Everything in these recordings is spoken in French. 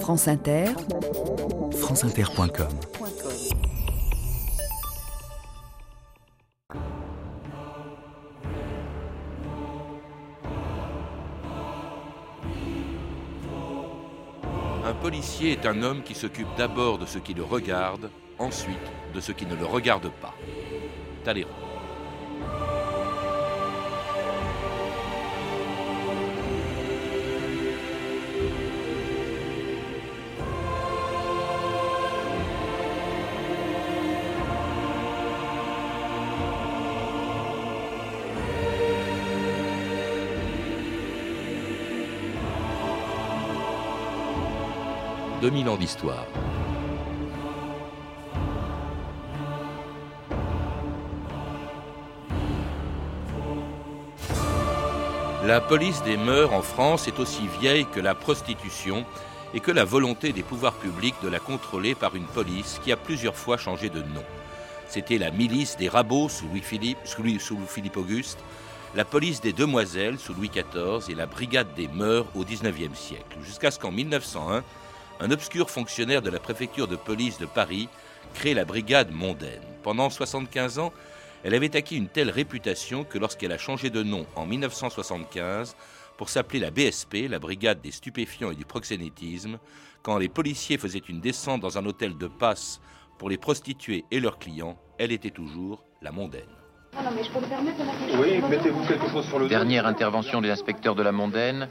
France Inter, franceinter.com Un policier est un homme qui s'occupe d'abord de ce qui le regarde, ensuite de ce qui ne le regarde pas. Talleyrand. « 2000 ans d'histoire. La police des mœurs en France est aussi vieille que la prostitution et que la volonté des pouvoirs publics de la contrôler par une police qui a plusieurs fois changé de nom. C'était la milice des rabots sous Louis-Philippe, sous, Louis- Philippe Auguste, la police des demoiselles sous Louis XIV et la brigade des mœurs au XIXe siècle, jusqu'à ce qu'en 1901, un obscur fonctionnaire de la préfecture de police de Paris crée la brigade mondaine. Pendant 75 ans, elle avait acquis une telle réputation que lorsqu'elle a changé de nom en 1975 pour s'appeler la BSP, la brigade des stupéfiants et du proxénétisme, quand les policiers faisaient une descente dans un hôtel de passe pour les prostituées et leurs clients, elle était toujours la mondaine. Oui, mettez-vous quelque chose sur le. Dernière intervention des inspecteurs de la Mondaine,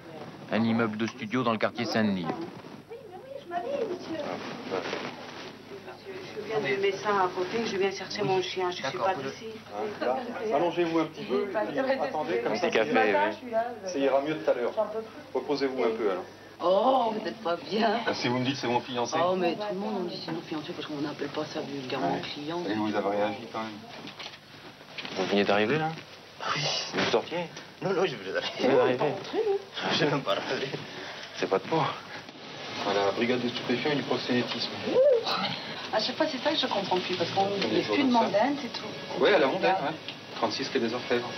un immeuble de studio dans le quartier Saint-Denis. Je viens du médecin à côté, je viens chercher mon chien, je suis pas d'ici. Là, Allongez-vous un petit peu. Attendez, comme ça, ça, ça ira mieux tout à l'heure. Reposez-vous un peu alors. Oh, vous n'êtes pas bien. Ah, Si vous me dites c'est mon fiancé. Oh, mais tout le monde on dit c'est nos fiancés parce qu'on n'appelle pas ça vulgairement client. Et vous avez réagi quand même. Vous veniez d'arriver là? Oui. Vous sortiez? Non, non, je voulais Vous aller. venez d'arriver J'ai même pas rêvé. C'est pas de peau. Voilà, brigade des stupéfiants et du proxénétisme. À chaque fois, c'est ça que je comprends plus parce qu'on n'est plus de mondaine, c'est tout. Oui, à la mondaine, ouais. 36 quai des Orfèvres.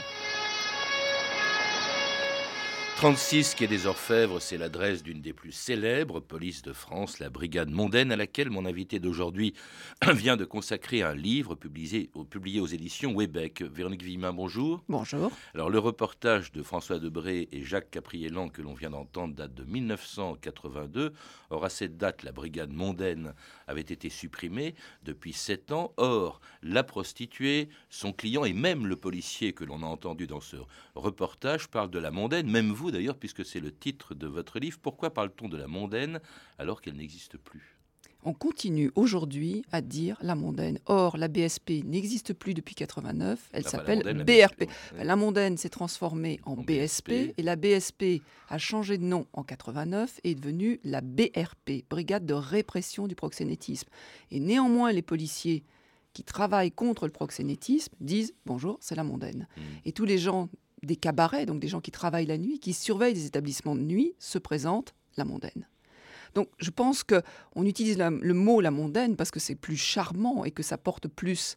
36 quai des Orfèvres, c'est l'adresse d'une des plus célèbres polices de France, la Brigade mondaine, à laquelle mon invité d'aujourd'hui vient de consacrer un livre publié, publié aux éditions Webec. Véronique Villemin, bonjour. Bonjour. Alors le reportage de François Debré et Jacques Capriélan que l'on vient d'entendre date de 1982. Or à cette date, la brigade mondaine avait été supprimée depuis sept ans. Or la prostituée, son client et même le policier que l'on a entendu dans ce reportage parlent de la mondaine. Même vous d'ailleurs, puisque c'est le titre de votre livre. Pourquoi parle-t-on de la mondaine alors qu'elle n'existe plus? On continue aujourd'hui à dire la mondaine. Or, la BSP n'existe plus depuis 89. Elle Enfin, la s'appelle BRP. Ouais. La mondaine s'est transformée en, En BSP, BSP. et la BSP a changé de nom en 89 et est devenue la BRP, Brigade de répression du proxénétisme. Et néanmoins, les policiers qui travaillent contre le proxénétisme disent bonjour, c'est la mondaine. Mm. Et tous les gens des cabarets, donc des gens qui travaillent la nuit, qui surveillent des établissements de nuit, se présentent la mondaine. Donc je pense que on utilise le mot la mondaine parce que c'est plus charmant et que ça porte plus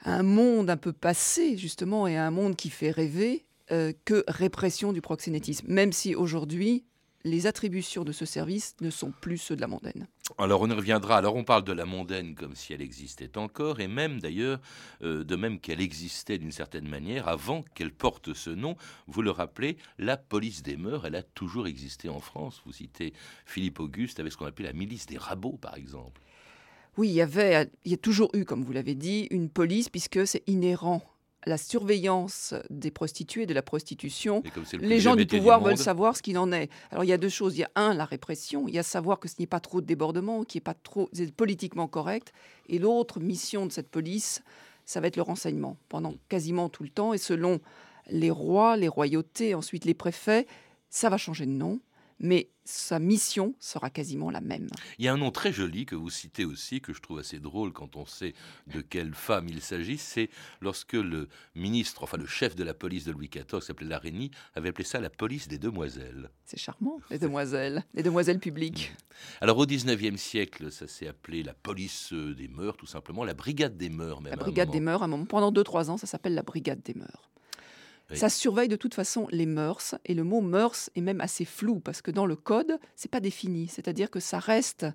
à un monde un peu passé justement et à un monde qui fait rêver euh, que répression du proxénétisme, même si aujourd'hui les attributions de ce service ne sont plus ceux de la mondaine. Alors on y reviendra. Alors on parle de la mondaine comme si elle existait encore, et même d'ailleurs, euh, de même qu'elle existait d'une certaine manière avant qu'elle porte ce nom. Vous le rappelez, la police des mœurs, elle a toujours existé en France. Vous citez Philippe Auguste avec ce qu'on appelait la milice des rabots, par exemple. Oui, il y avait, il y a toujours eu, comme vous l'avez dit, une police puisque c'est inhérent la surveillance des prostituées, de la prostitution. Le Les gens du pouvoir veulent savoir ce qu'il en est. Alors il y a deux choses. Il y a un, la répression. Il y a savoir que ce ait pas trop de débordements, qu'il n'y ait pas trop politiquement correct. Et l'autre mission de cette police, ça va être le renseignement pendant quasiment tout le temps. Et selon les rois, les royautés, ensuite les préfets, ça va changer de nom. Mais sa mission sera quasiment la même. Il y a un nom très joli que vous citez aussi, que je trouve assez drôle quand on sait de quelle femme il s'agit, c'est lorsque le ministre, enfin le chef de la police de Louis XIV, s'appelait Larénie, avait appelé ça la police des demoiselles. C'est charmant, les demoiselles, les demoiselles publiques. Alors au XIXe siècle, ça s'est appelé la police des mœurs, tout simplement, la brigade des mœurs même. La brigade des mœurs, à un moment, pendant 2-3 ans, ça s'appelle la brigade des mœurs. Ça surveille de toute façon les mœurs, et le mot mœurs est même assez flou, parce que dans le code, c'est pas défini. C'est-à-dire que ça reste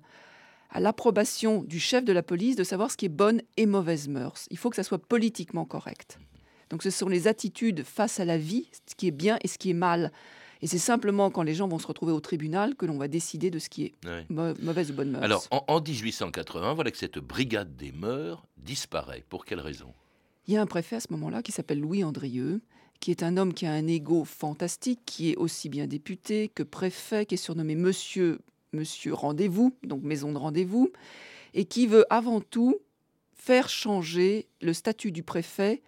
à l'approbation du chef de la police de savoir ce qui est bonne et mauvaise mœurs. Il faut que ça soit politiquement correct. Donc ce sont les attitudes face à la vie, ce qui est bien et ce qui est mal. Et c'est simplement quand les gens vont se retrouver au tribunal que l'on va décider de ce qui est mauvaise ou bonne mœurs. Alors, en, en 1880, voilà que cette brigade des mœurs disparaît. Pour quelle raison? Il y a un préfet à ce moment-là qui s'appelle Louis Andrieux, qui est un homme qui a un ego fantastique, qui est aussi bien député que préfet, qui est surnommé Monsieur, Monsieur Rendez-vous, donc Maison de Rendez-vous, et qui veut avant tout faire changer le statut du préfet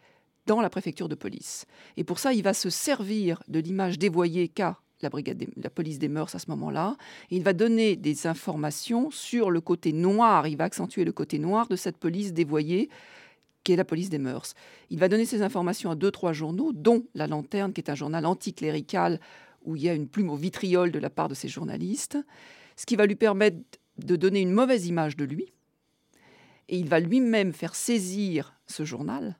dans la préfecture de police. Et pour ça, il va se servir de l'image dévoyée qu'a la, brigade la police des mœurs à ce moment-là. Il va donner des informations sur le côté noir, il va accentuer le côté noir de cette police dévoyée qui est la police des mœurs. Il va donner ces informations à deux, trois journaux, dont La Lanterne, qui est un journal anticlérical où il y a une plume au vitriol de la part de ces journalistes, ce qui va lui permettre de donner une mauvaise image de lui. Et il va lui-même faire saisir ce journal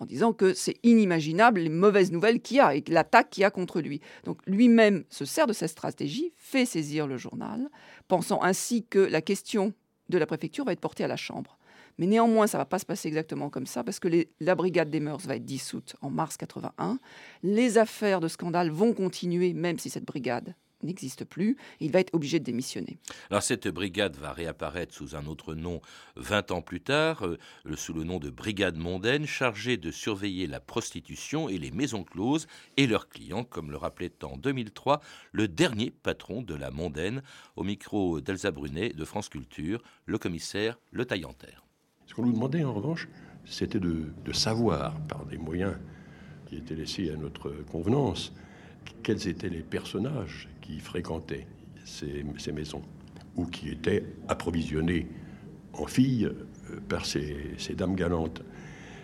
en disant que c'est inimaginable les mauvaises nouvelles qu'il y a et l'attaque qu'il y a contre lui. Donc lui-même se sert de cette stratégie, fait saisir le journal, pensant ainsi que la question de la préfecture va être portée à la Chambre. Mais néanmoins, ça ne va pas se passer exactement comme ça, parce que la brigade des mœurs va être dissoute en mars 81. Les affaires de scandale vont continuer, même si cette brigade n'existe plus. Il va être obligé de démissionner. Alors cette brigade va réapparaître sous un autre nom 20 ans plus tard, euh, sous le nom de brigade mondaine, chargée de surveiller la prostitution et les maisons closes et leurs clients, comme le rappelait en 2003 le dernier patron de la mondaine, au micro d'Elsa Brunet de France Culture, le commissaire Le Taillanter. Ce qu'on nous demandait en revanche, c'était de, savoir, par des moyens qui étaient laissés à notre convenance, quels étaient les personnages qui fréquentaient ces, maisons ou qui étaient approvisionnés en filles euh, par ces, ces dames galantes.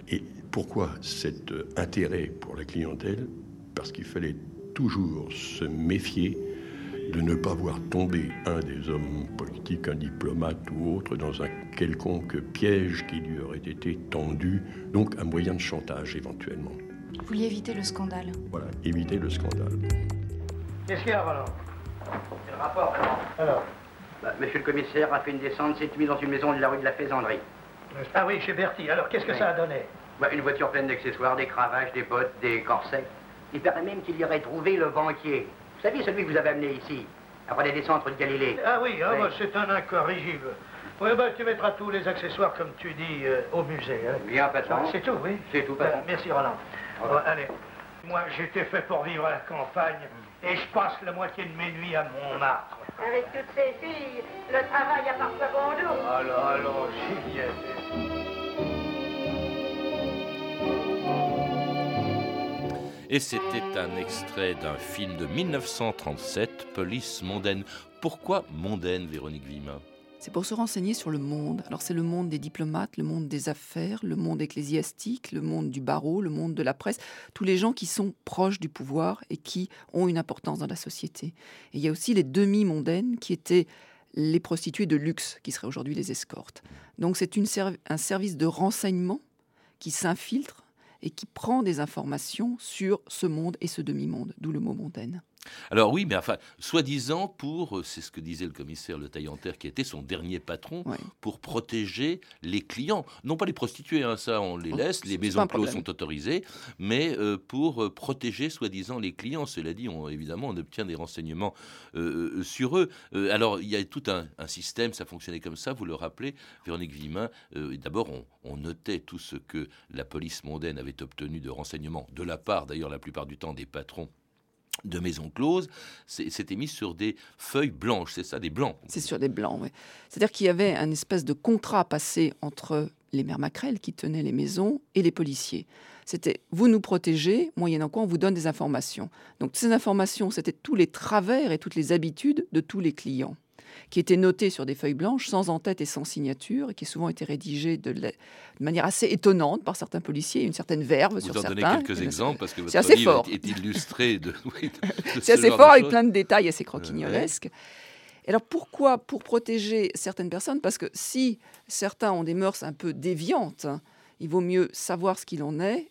Et pourquoi cet intérêt pour la clientèle? Parce qu'il fallait toujours se méfier de ne pas voir tomber un des hommes politiques, un diplomate ou autre, dans un quelconque piège qui lui aurait été tendu, donc un moyen de chantage éventuellement. Vous vouliez éviter le scandale Voilà, éviter le scandale. Qu'est-ce qu'il y a, Roland C'est le rapport. Alors? Bah, Monsieur le commissaire a fait une descente cette nuit dans une maison de la rue de la Faisanderie. Ah oui, chez Bertie. Alors, qu'est-ce que ça a donné? Bah, Une voiture pleine d'accessoires, des cravaches, des bottes, des corsets. Il paraît même qu'il y aurait trouvé le banquier. Vous savez, celui que vous avez amené ici, après les descentes de Galilée. Ah oui, ah, bah, c'est un incorrigible. Oui, bah, tu mettras tous les accessoires, comme tu dis, euh, au musée. Hein. Bien, patron. C'est tout, oui. C'est tout, patron. merci, Roland. allez. Moi, j'étais fait pour vivre à la campagne et je passe la moitié de mes nuits à Montmartre. Avec toutes ces filles, le travail a parfois bon dos. Alors, alors, j'y Et c'était un extrait d'un film de 1937, Police mondaine. Pourquoi mondaine, Véronique Vima? C'est pour se renseigner sur le monde. Alors c'est le monde des diplomates, le monde des affaires, le monde ecclésiastique, le monde du barreau, le monde de la presse, tous les gens qui sont proches du pouvoir et qui ont une importance dans la société. Et il y a aussi les demi-mondaines qui étaient les prostituées de luxe, qui seraient aujourd'hui les escortes. Donc c'est un service de renseignement qui s'infiltre et qui prend des informations sur ce monde et ce demi-monde, d'où le mot mondaine. Alors oui, mais enfin, soi-disant pour, euh, c'est ce que disait le commissaire Le Taillanter, qui était son dernier patron, pour protéger les clients. Non pas les prostituées, hein, ça on les oh, laisse, les maisons closes sont autorisées, mais euh, pour euh, protéger soi-disant les clients. Cela dit, on, évidemment, on obtient des renseignements sur eux. alors il y a tout un, système, ça fonctionnait comme ça, vous le rappelez, Véronique Vimin. D'abord, on, on, notait tout ce que la police mondaine avait obtenu de renseignements, de la part d'ailleurs la plupart du temps des patrons de maison close, c'était mis sur des feuilles blanches, c'est ça, des blancs C'est sur des blancs, oui. C'est-à-dire qu'il y avait un espèce de contrat passé entre les mères maquerelles qui tenaient les maisons et les policiers. C'était vous nous protégez, moyennant quoi on vous donne des informations. Donc ces informations, c'était tous les travers et toutes les habitudes de tous les clients qui était noté sur des feuilles blanches, sans en-tête et sans signature, et qui a souvent été rédigé de, manière assez étonnante par certains policiers, une certaine verve sur certains. Vous en donnez quelques exemples parce que votre assez livre fort. est illustré de. C'est assez fort avec plein de détails assez croquignolesques. Alors pourquoi Pour protéger certaines personnes, parce que si certains ont des mœurs un peu déviantes, il vaut mieux savoir ce qu'il en est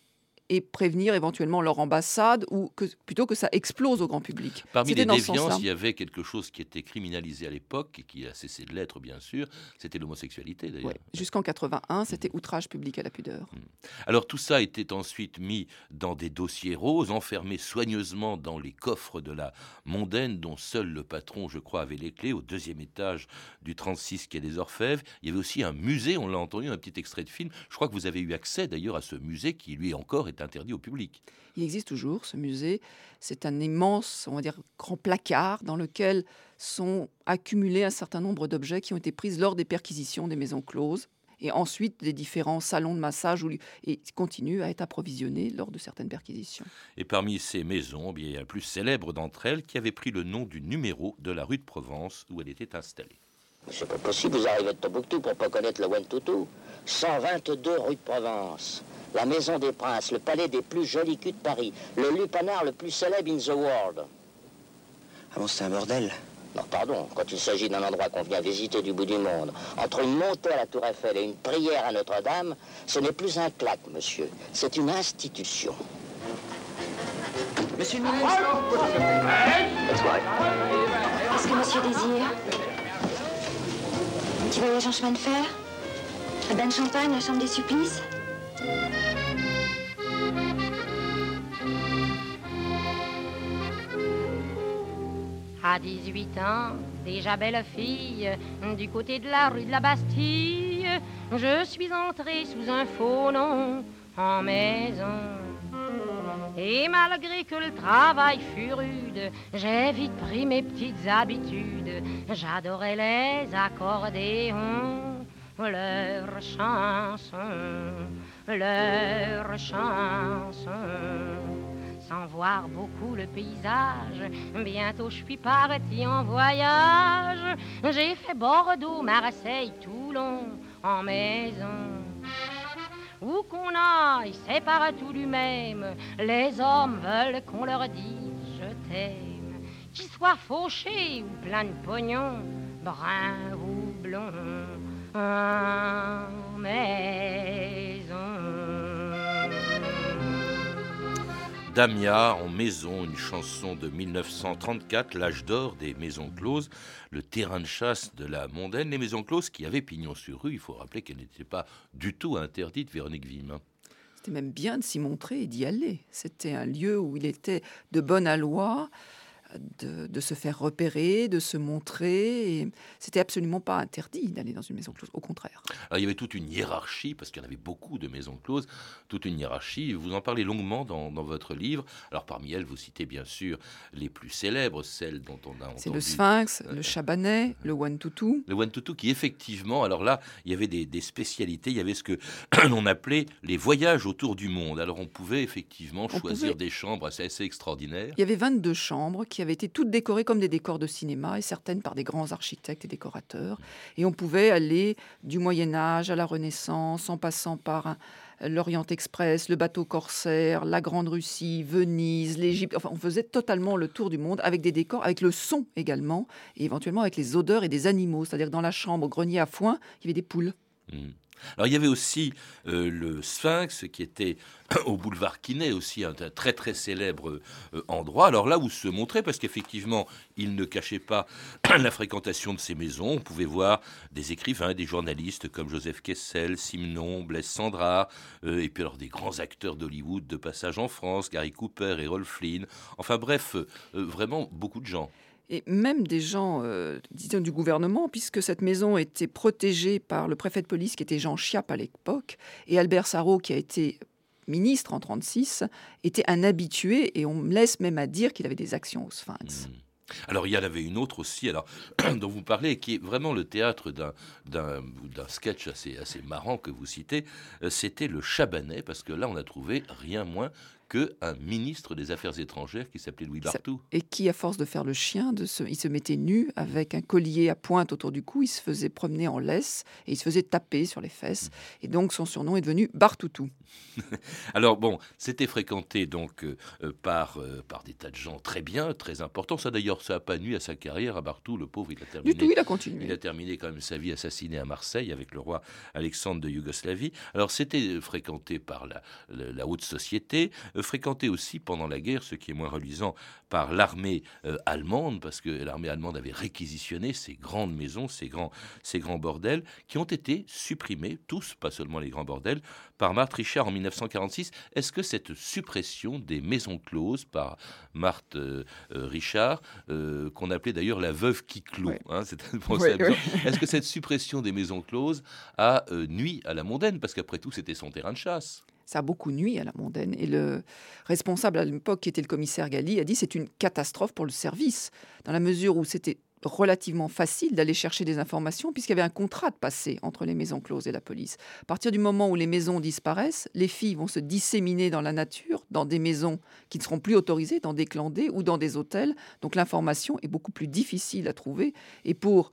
et prévenir éventuellement leur ambassade ou que, plutôt que ça explose au grand public. Parmi les déviances, il y avait quelque chose qui était criminalisé à l'époque et qui a cessé de l'être, bien sûr. C'était l'homosexualité, d'ailleurs. Jusqu'en 81, c'était outrage public à la pudeur. Hmm. Alors tout ça était ensuite mis dans des dossiers roses, enfermés soigneusement dans les coffres de la mondaine, dont seul le patron, je crois, avait les clés, au deuxième étage du 36 quai des Orfèvres. Il y avait aussi un musée, on l'a entendu, un petit extrait de film. Je crois que vous avez eu accès d'ailleurs à ce musée qui, lui encore, est interdit au public. Il existe toujours ce musée. C'est un immense, on va dire, grand placard dans lequel sont accumulés un certain nombre d'objets qui ont été pris lors des perquisitions des maisons closes et ensuite des différents salons de massage où, et continuent à être approvisionnés lors de certaines perquisitions. Et parmi ces maisons, bien, il y a la plus célèbre d'entre elles qui avait pris le nom du numéro de la rue de Provence où elle était installée. C'est pas possible, vous arrivez de Tombouctou pour pas connaître le Toutou. 122 rue de Provence. La maison des princes, le palais des plus jolis culs de Paris, le lupanar le plus célèbre in the world. Ah bon, c'est un bordel non, pardon, quand il s'agit d'un endroit qu'on vient visiter du bout du monde, entre une montée à la Tour Eiffel et une prière à Notre-Dame, ce n'est plus un claque, monsieur. C'est une institution. Monsieur le ministre Qu'est-ce que monsieur désire Tu voyage en chemin de fer? La bain de champagne, la chambre des supplices? À 18 ans, déjà belle fille, du côté de la rue de la Bastille, je suis entrée sous un faux nom en maison. Et malgré que le travail fut rude, j'ai vite pris mes petites habitudes. J'adorais les accordéons, leurs chansons, leurs chansons sans voir beaucoup le paysage. Bientôt je suis parti en voyage. J'ai fait Bordeaux, Marseille, Toulon en maison. Où qu'on aille, c'est partout du même. Les hommes veulent qu'on leur dise je t'aime. Qu'ils soient fauchés ou plein de pognon, brun ou blond en maison. Damia en maison, une chanson de 1934, l'âge d'or des maisons closes, le terrain de chasse de la mondaine. Les maisons closes qui avaient pignon sur rue, il faut rappeler qu'elles n'étaient pas du tout interdites, Véronique Vim. C'était même bien de s'y montrer et d'y aller. C'était un lieu où il était de bonne aloi de, se faire repérer, de se montrer. C'était absolument pas interdit d'aller dans une maison close, au contraire. il y avait toute une hiérarchie, parce qu'il y en avait beaucoup de maisons closes, toute une hiérarchie. Vous en parlez longuement dans, votre livre. Alors parmi elles, vous citez bien sûr les plus célèbres, celles dont on a entendu. C'est le Sphinx, le Chabanais, le One Tutu. Le One Tutu qui effectivement, alors là, il y avait des, des spécialités. Il y avait ce que l'on appelait les voyages autour du monde. Alors on pouvait effectivement choisir des chambres assez, assez extraordinaires. Il y avait 22 chambres qui avaient été toutes décorées comme des décors de cinéma et certaines par des grands architectes et décorateurs. Et on pouvait aller du Moyen Âge à la Renaissance en passant par l'Orient Express, le bateau corsaire, la Grande Russie, Venise, l'Égypte. Enfin, on faisait totalement le tour du monde avec des décors, avec le son également, et éventuellement avec les odeurs et des animaux. C'est-à-dire dans la chambre, au grenier à foin, il y avait des poules. Mmh. Alors il y avait aussi euh, le Sphinx qui était au boulevard Quinet, aussi un, très très célèbre euh, endroit. Alors là où se montrait, parce qu'effectivement il ne cachait pas la fréquentation de ces maisons, on pouvait voir des écrivains, des journalistes comme Joseph Kessel, Simon, Blaise Sandra, euh, et puis alors des grands acteurs d'Hollywood de passage en France, Gary Cooper et Rolf Flynn. Enfin bref, vraiment beaucoup de gens et même des gens euh, du gouvernement, puisque cette maison était protégée par le préfet de police qui était Jean Chiappe à l'époque, et Albert Sarrault qui a été ministre en 1936, était un habitué, et on me laisse même à dire qu'il avait des actions au Sphinx. Mmh. Alors il y en avait une autre aussi, alors dont vous parlez, qui est vraiment le théâtre d'un sketch assez, assez marrant que vous citez. Euh, c'était le Chabanais, parce que là on a trouvé rien moins qu'un ministre des Affaires étrangères qui s'appelait Louis Bartou. Et qui, à force de faire le chien, de se, il se mettait nu avec un collier à pointe autour du cou, il se faisait promener en laisse et il se faisait taper sur les fesses. Et donc son surnom est devenu Bartoutou. Alors bon, c'était fréquenté donc euh, euh, par, euh, par des tas de gens très bien, très importants. Ça d'ailleurs, ça n'a pas nuit à sa carrière. À Bartou, le pauvre, il a terminé. Du tout, il a continué. Il a terminé quand même sa vie assassiné à Marseille avec le roi Alexandre de Yougoslavie. Alors c'était fréquenté par la, la, haute société, fréquenté aussi pendant la guerre, ce qui est moins reluisant, par l'armée allemande, parce que l'armée allemande avait réquisitionné ces grandes maisons, ces grands, ces grands bordels, qui ont été supprimés, tous, pas seulement les grands bordels, par Marthe Richard en 1946. Est-ce que cette suppression des maisons closes par Marthe euh, euh, Richard, euh, qu'on appelait d'ailleurs la veuve qui clôt, hein, est-ce que cette suppression des maisons closes a nuit à la mondaine? Parce qu'après tout, c'était son terrain de chasse. Ça a beaucoup nuit à la mondaine. Et le responsable à l'époque, qui était le commissaire Galli, a dit c'est une catastrophe pour le service, dans la mesure où c'était relativement facile d'aller chercher des informations puisqu'il y avait un contrat de passé entre les maisons closes et la police. À partir du moment où les maisons disparaissent, les filles vont se disséminer dans la nature, dans des maisons qui ne seront plus autorisées, dans des clandés ou dans des hôtels. Donc l'information est beaucoup plus difficile à trouver. Et pour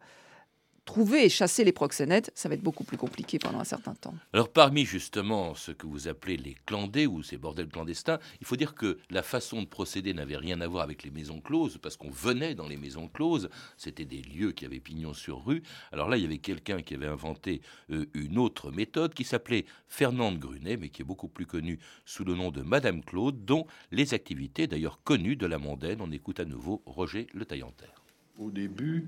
trouver et chasser les proxénètes, ça va être beaucoup plus compliqué pendant un certain temps. Alors parmi justement ce que vous appelez les clandés ou ces bordels clandestins, il faut dire que la façon de procéder n'avait rien à voir avec les maisons closes, parce qu'on venait dans les maisons closes, c'était des lieux qui avaient pignon sur rue. Alors là, il y avait quelqu'un qui avait inventé euh, une autre méthode qui s'appelait Fernande Grunet, mais qui est beaucoup plus connue sous le nom de Madame Claude, dont les activités d'ailleurs connues de la mondaine. On écoute à nouveau Roger Le Taillanterre. Au début,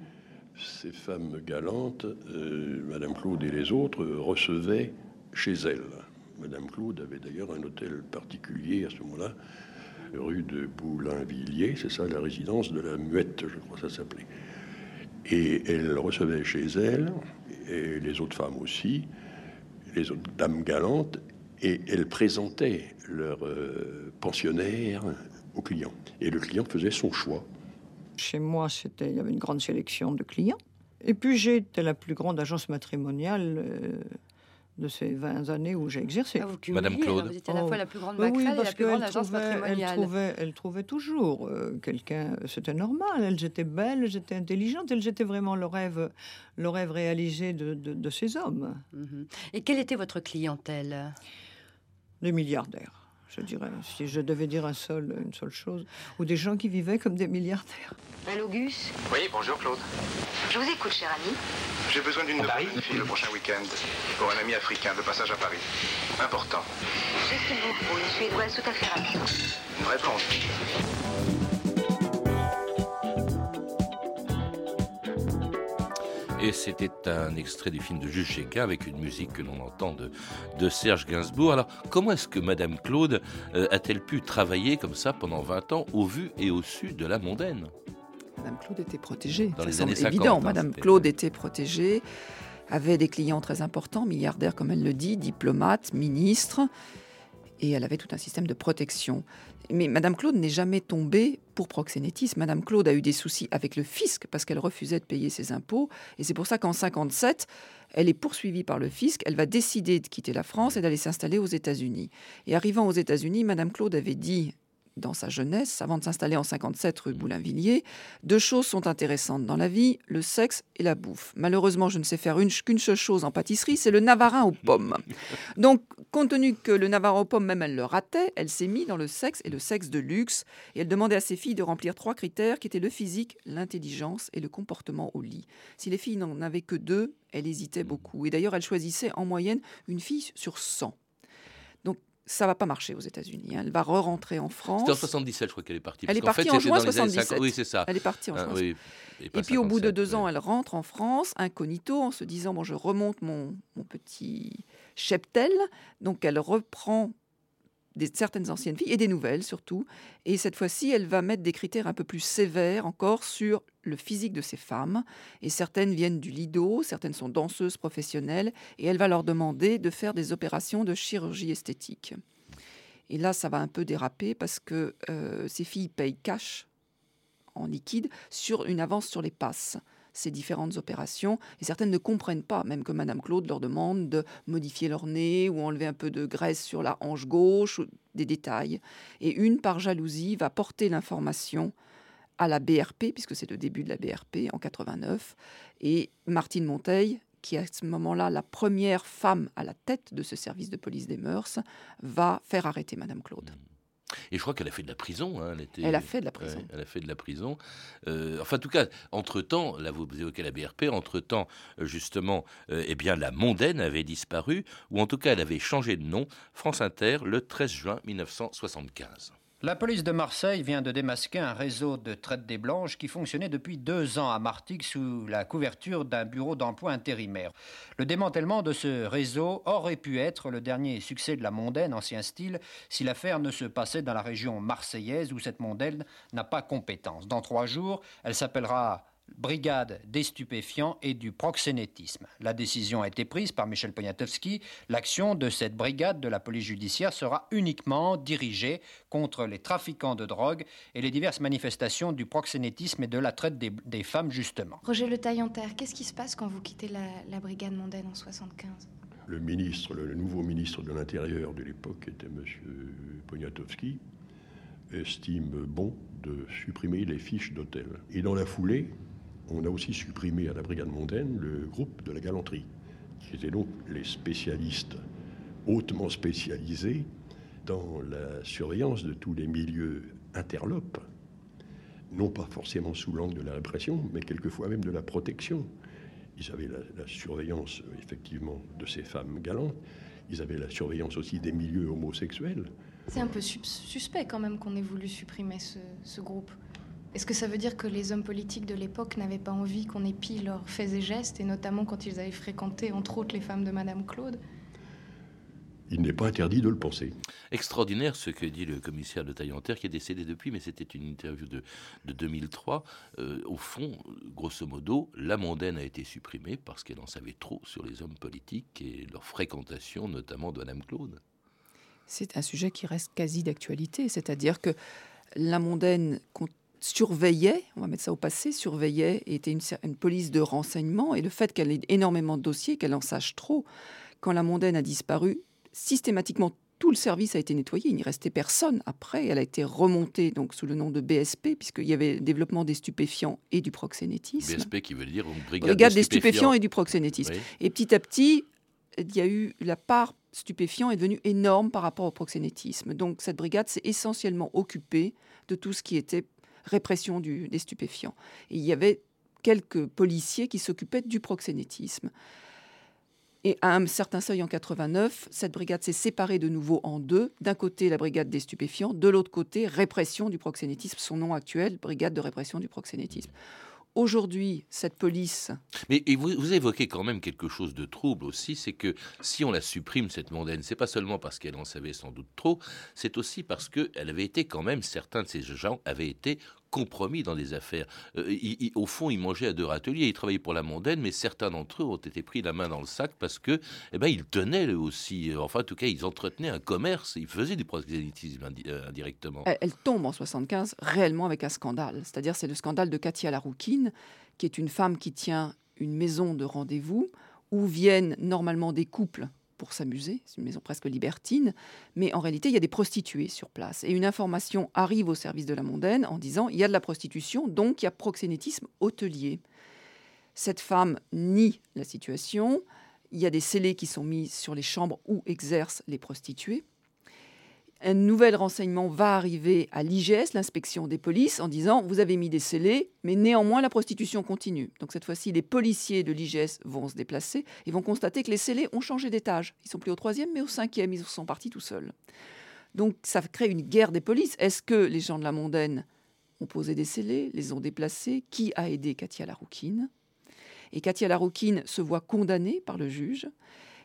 ces femmes galantes, euh, Madame Claude et les autres, recevaient chez elles. Madame Claude avait d'ailleurs un hôtel particulier à ce moment-là, rue de Boulainvilliers, c'est ça la résidence de la Muette, je crois que ça s'appelait. Et elle recevait chez elle, et les autres femmes aussi, les autres dames galantes, et elle présentait leur euh, pensionnaire au client. Et le client faisait son choix. Chez moi, c'était, il y avait une grande sélection de clients. Et puis j'étais la plus grande agence matrimoniale euh, de ces 20 années où j'ai exercé. Ah, Madame Claude. vous étiez à la fois la plus grande oui, et la plus grande agence matrimoniale. Elle trouvait, elle trouvait toujours euh, quelqu'un, c'était normal, elles étaient belles, elles étaient intelligentes, elles étaient vraiment le rêve, le rêve réalisé de, de, ces hommes. Mhm. Et quelle était votre clientèle? Les milliardaires je dirais, si je devais dire un seul, une seule chose, ou des gens qui vivaient comme des milliardaires. Allô, Gus Oui, bonjour, Claude. Je vous écoute, cher ami. J'ai besoin d'une fille le prochain week-end pour un ami africain de passage à Paris. Important. Ce qu'il vous une suédoise tout à fait rapide. Une réponse. Et c'était un extrait du film de Jules Chéquin avec une musique que l'on entend de, de, Serge Gainsbourg. Alors, comment est-ce que Madame Claude euh, a-t-elle pu travailler comme ça pendant 20 ans au vu et au su de la mondaine? Madame Claude était protégée. Dans les années 50, évident. Hein, Madame Claude était protégée, avait des clients très importants, milliardaires comme elle le dit, diplomates, ministres et elle avait tout un système de protection. Mais Madame Claude n'est jamais tombée pour proxénétisme. Madame Claude a eu des soucis avec le fisc parce qu'elle refusait de payer ses impôts. Et c'est pour ça qu'en 57, elle est poursuivie par le fisc. Elle va décider de quitter la France et d'aller s'installer aux États-Unis. Et arrivant aux États-Unis, Madame Claude avait dit dans sa jeunesse, avant de s'installer en 57 rue Boulainvilliers, deux choses sont intéressantes dans la vie, le sexe et la bouffe. Malheureusement, je ne sais faire qu'une seule chose en pâtisserie, c'est le navarin aux pommes. Donc, compte tenu que le navarin aux pommes, même elle le ratait, elle s'est mise dans le sexe et le sexe de luxe. Et elle demandait à ses filles de remplir trois critères qui étaient le physique, l'intelligence et le comportement au lit. Si les filles n'en avaient que deux, elle hésitait beaucoup. Et d'ailleurs, elle choisissait en moyenne une fille sur 100 ça va pas marcher aux États-Unis. Hein. Elle va re-rentrer en France. C'était en 77, je crois qu'elle est partie. Elle est partie en juin 77. Oui, c'est ça. Elle est partie en ah, juin. Oui. Et, puis au bout de deux ans, elle rentre en France, incognito, en se disant bon, je remonte mon, mon petit cheptel. Donc elle reprend des, certaines anciennes filles et des nouvelles surtout. Et cette fois-ci, elle va mettre des critères un peu plus sévères encore sur le physique de ces femmes. Et certaines viennent du Lido, certaines sont danseuses professionnelles, et elle va leur demander de faire des opérations de chirurgie esthétique. Et là, ça va un peu déraper parce que euh, ces filles payent cash en liquide sur une avance sur les passes. Ces différentes opérations. Et certaines ne comprennent pas, même que Madame Claude leur demande de modifier leur nez ou enlever un peu de graisse sur la hanche gauche, des détails. Et une, par jalousie, va porter l'information à la BRP, puisque c'est le début de la BRP en 89. Et Martine Monteil, qui est à ce moment-là la première femme à la tête de ce service de police des mœurs, va faire arrêter Madame Claude. Et je crois qu'elle a fait de la prison. Hein, elle, elle, a fait de la prison. elle a fait de la prison. Euh, enfin, en tout cas, entre-temps, là vous évoquez la BRP, entre-temps, justement, euh, eh bien, la mondaine avait disparu, ou en tout cas, elle avait changé de nom, France Inter, le 13 juin 1975. La police de Marseille vient de démasquer un réseau de traite des blanches qui fonctionnait depuis deux ans à Martigues sous la couverture d'un bureau d'emploi intérimaire. Le démantèlement de ce réseau aurait pu être le dernier succès de la mondaine ancien style si l'affaire ne se passait dans la région marseillaise où cette mondaine n'a pas compétence. Dans trois jours, elle s'appellera brigade des stupéfiants et du proxénétisme. La décision a été prise par Michel Poniatowski. L'action de cette brigade de la police judiciaire sera uniquement dirigée contre les trafiquants de drogue et les diverses manifestations du proxénétisme et de la traite des, femmes, justement. Roger Le Taillanterre, qu'est-ce qui se passe quand vous quittez la, brigade mondaine en 75 Le ministre, le, nouveau ministre de l'Intérieur de l'époque était M. Poniatowski, estime bon de supprimer les fiches d'hôtel. Et dans la foulée, on a aussi supprimé à la brigade mondaine le groupe de la galanterie, qui étaient donc les spécialistes hautement spécialisés dans la surveillance de tous les milieux interlopes, non pas forcément sous l'angle de la répression, mais quelquefois même de la protection. Ils avaient la, surveillance, effectivement, de ces femmes galantes. Ils avaient la surveillance aussi des milieux homosexuels. C'est un peu suspect quand même qu'on ait voulu supprimer ce groupe. Est-ce que ça veut dire que les hommes politiques de l'époque n'avaient pas envie qu'on épie leurs faits et gestes, et notamment quand ils avaient fréquenté, entre autres, les femmes de Madame Claude? Il n'est pas interdit de le penser. Extraordinaire ce que dit le commissaire de Taillanterre, qui est décédé depuis, mais c'était une interview de, 2003. Euh, au fond, grosso modo, la mondaine a été supprimée parce qu'elle en savait trop sur les hommes politiques et leur fréquentation, notamment de Madame Claude. C'est un sujet qui reste quasi d'actualité, c'est-à-dire que la mondaine surveillait, on va mettre ça au passé, surveillait, était une, police de renseignement, et le fait qu'elle ait énormément de dossiers, qu'elle en sache trop, quand la mondaine a disparu, systématiquement tout le service a été nettoyé, il n'y restait personne. Après, elle a été remontée donc sous le nom de BSP, puisqu'il y avait le développement des stupéfiants et du proxénétisme. BSP qui veut dire brigade, des, stupéfiants. et du proxénétisme. Et petit à petit, il y a eu la part stupéfiant est devenue énorme par rapport au proxénétisme. Donc cette brigade s'est essentiellement occupée de tout ce qui était répression du, des stupéfiants. il y avait quelques policiers qui s'occupaient du proxénétisme. Et à un certain seuil en 89, cette brigade s'est séparée de nouveau en deux. D'un côté, la brigade des stupéfiants, de l'autre côté, répression du proxénétisme, son nom actuel, brigade de répression du proxénétisme. Aujourd'hui, cette police. Mais vous, vous, évoquez quand même quelque chose de trouble aussi, c'est que si on la supprime, cette mondaine, c'est pas seulement parce qu'elle en savait sans doute trop, c'est aussi parce qu'elle avait été quand même, certains de ces gens avaient été compromis dans des affaires. Euh, au fond, ils mangeaient à deux râteliers, ils travaillaient pour la mondaine, mais certains d'entre eux ont été pris la main dans le sac parce que, eh ben, ils tenaient eux aussi, euh, enfin, en tout cas, ils entretenaient un commerce, ils faisaient du proxénétisme euh, indirectement. Elle, tombe en 75 réellement avec un scandale, c'est-à-dire c'est le scandale de Katia Laroukine, qui est une femme qui tient une maison de rendez-vous où viennent normalement des couples pour s'amuser, c'est une maison presque libertine, mais en réalité, il y a des prostituées sur place. Et une information arrive au service de la mondaine en disant il y a de la prostitution, donc il y a proxénétisme hôtelier. Cette femme nie la situation. Il y a des scellés qui sont mis sur les chambres où exercent les prostituées un nouvel renseignement va arriver à l'IGS, l'inspection des polices, en disant vous avez mis des scellés, mais néanmoins la prostitution continue. Donc cette fois-ci, les policiers de l'IGS vont se déplacer et vont constater que les scellés ont changé d'étage. Ils sont plus au troisième, mais au cinquième. Ils sont partis tout seuls. Donc ça crée une guerre des polices. Est-ce que les gens de la mondaine ont posé des scellés, les ont déplacés? Qui a aidé Katia Laroukine? Et Katia Laroukine se voit condamnée par le juge.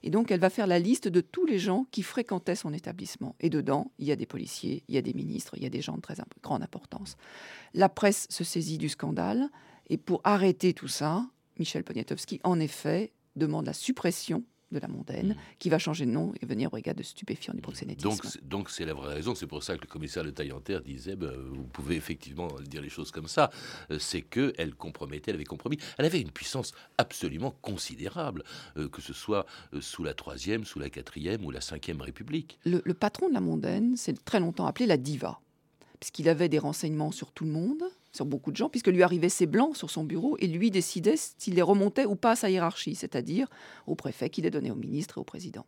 Et donc, elle va faire la liste de tous les gens qui fréquentaient son établissement. Et dedans, il y a des policiers, il y a des ministres, il y a des gens de très grande importance. La presse se saisit du scandale. Et pour arrêter tout ça, Michel Poniatowski, en effet, demande la suppression de la mondaine, qui va changer de nom et venir brigade de stupéfiants du proxénétisme. Donc c'est la vraie raison, c'est pour ça que le commissaire de Taillanterre disait, ben, vous pouvez effectivement dire les choses comme ça, euh, c'est qu'elle compromettait, elle avait compromis, elle avait une puissance absolument considérable, euh, que ce soit euh, sous la troisième, sous la quatrième ou la cinquième République. Le, le patron de la mondaine, c'est très longtemps appelé la diva, puisqu'il avait des renseignements sur tout le monde, sur beaucoup de gens, puisque lui arrivaient ses blancs sur son bureau et lui décidait s'il les remontait ou pas à sa hiérarchie, c'est-à-dire au préfet qui les donnait au ministre et au président.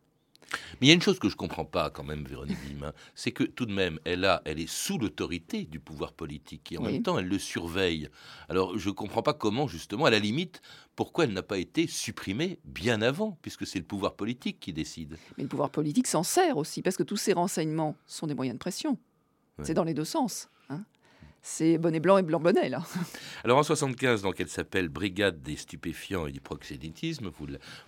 Mais il y a une chose que je ne comprends pas quand même, Véronique Villemin, c'est que tout de même, elle, a, elle est sous l'autorité du pouvoir politique et en même temps, elle le surveille. Alors, je ne comprends pas comment, justement, à la limite, pourquoi elle n'a pas été supprimée bien avant, puisque c'est le pouvoir politique qui décide. Mais le pouvoir politique s'en sert aussi, parce que tous ces renseignements sont des moyens de pression. C'est dans les deux sens c'est bonnet blanc et blanc bonnet, là. Alors en 75, donc elle s'appelle Brigade des stupéfiants et du proxénétisme,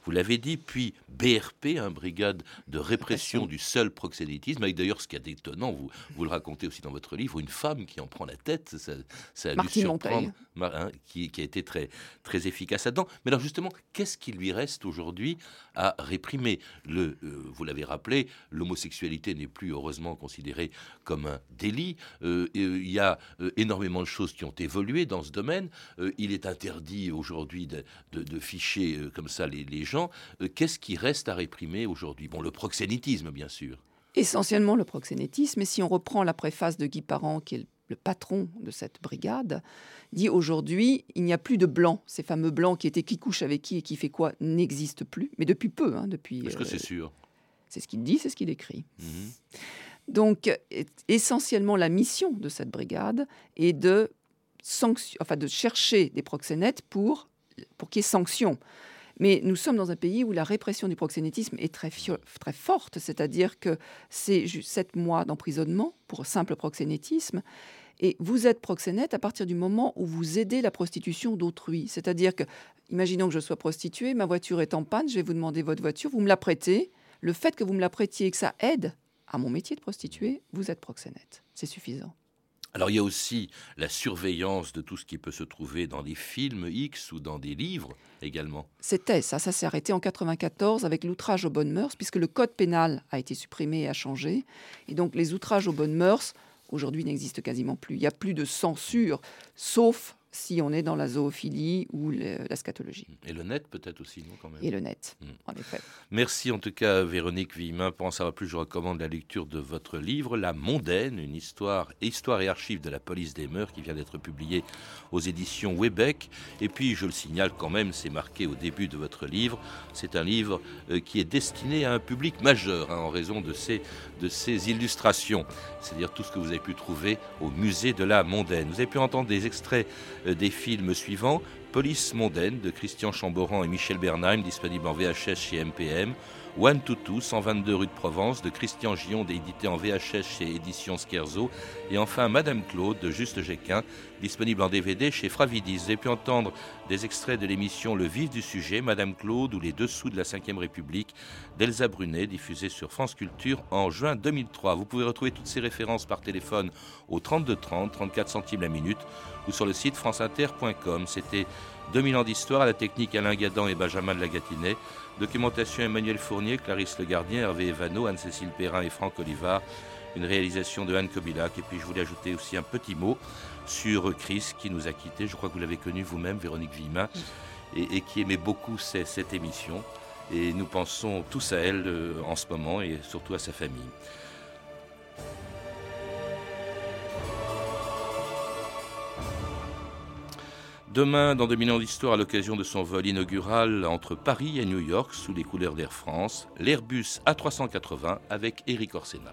vous l'avez dit, puis BRP, un brigade de répression du seul proxénétisme, avec d'ailleurs ce qui est étonnant, vous, vous le racontez aussi dans votre livre, une femme qui en prend la tête, ça, ça a dû surprendre, hein, qui, qui, a été très, très efficace là-dedans. Mais alors justement, qu'est-ce qui lui reste aujourd'hui à réprimer? Le, euh, Vous l'avez rappelé, l'homosexualité n'est plus heureusement considérée comme un délit. Euh, il y a euh, énormément de choses qui ont évolué dans ce domaine. Euh, il est interdit aujourd'hui de, ficher euh, comme ça les, gens. Qu'est-ce qui reste à réprimer aujourd'hui? Bon, le proxénétisme, bien sûr. Essentiellement le proxénétisme. Et si on reprend la préface de Guy Parent, qui est le patron de cette brigade, dit aujourd'hui, il n'y a plus de blancs. Ces fameux blancs qui étaient qui couche avec qui et qui fait quoi n'existent plus, mais depuis peu. Hein, depuis, Est-ce que c'est sûr? C'est ce qu'il dit, c'est ce qu'il écrit. Mhm. Donc, essentiellement, la mission de cette brigade est de, chercher des proxénètes pour, pour qu'il y ait sanction. Mais nous sommes dans un pays où la répression du proxénétisme est très, très forte, c'est-à-dire que c'est sept mois d'emprisonnement pour simple proxénétisme. Et vous êtes proxénète à partir du moment où vous aidez la prostitution d'autrui. C'est-à-dire que, imaginons que je sois prostituée, ma voiture est en panne, je vais vous demander votre voiture, vous me la prêtez. Le fait que vous me la prêtiez et que ça aide à mon métier de prostituée, vous êtes proxénète. C'est suffisant. Alors il y a aussi la surveillance de tout ce qui peut se trouver dans des films X ou dans des livres également. C'était ça, ça s'est arrêté en 94 avec l'outrage aux bonnes mœurs, puisque le code pénal a été supprimé et a changé. Et donc les outrages aux bonnes mœurs, aujourd'hui, n'existent quasiment plus. Il n'y a plus de censure, sauf si on est dans la zoophilie ou la scatologie. Et le net peut-être aussi, non quand même? Et le net, hmm. en effet. Merci en tout cas Véronique Villemin. Pour en savoir plus, je recommande la lecture de votre livre La Mondaine, une histoire, histoire et archives de la police des mœurs qui vient d'être publiée aux éditions Webec. Et puis je le signale quand même, c'est marqué au début de votre livre, c'est un livre euh, qui est destiné à un public majeur hein, en raison de ses, de ses illustrations, c'est-à-dire tout ce que vous avez pu trouver au musée de la Mondaine. Vous avez pu entendre des extraits des films suivants. Police mondaine de Christian Chamboran et Michel Bernheim, disponible en VHS chez MPM. One to Two, 122 rue de Provence, de Christian Gion, édité en VHS chez Éditions Scherzo. Et enfin Madame Claude, de Juste Géquin, disponible en DVD chez Fravidis. Vous avez pu entendre des extraits de l'émission Le vif du sujet, Madame Claude ou Les Dessous de la Ve République, d'Elsa Brunet, diffusée sur France Culture en juin 2003. Vous pouvez retrouver toutes ces références par téléphone au 32 30, 34 centimes la minute, ou sur le site franceinter.com. C'était 2000 ans d'histoire à la technique Alain Gadan et Benjamin de la. Documentation Emmanuel Fournier, Clarisse Le Gardien, Hervé Evano, Anne-Cécile Perrin et Franck Olivard. Une réalisation de Anne Kobilac. Et puis je voulais ajouter aussi un petit mot sur Chris qui nous a quittés. Je crois que vous l'avez connu vous-même, Véronique Villemin, et, qui aimait beaucoup cette émission. Et nous pensons tous à elle euh, en ce moment et surtout à sa famille. Demain, dans 2000 ans d'histoire, à l'occasion de son vol inaugural entre Paris et New York, sous les couleurs d'Air France, l'Airbus A380 avec Eric Orsena.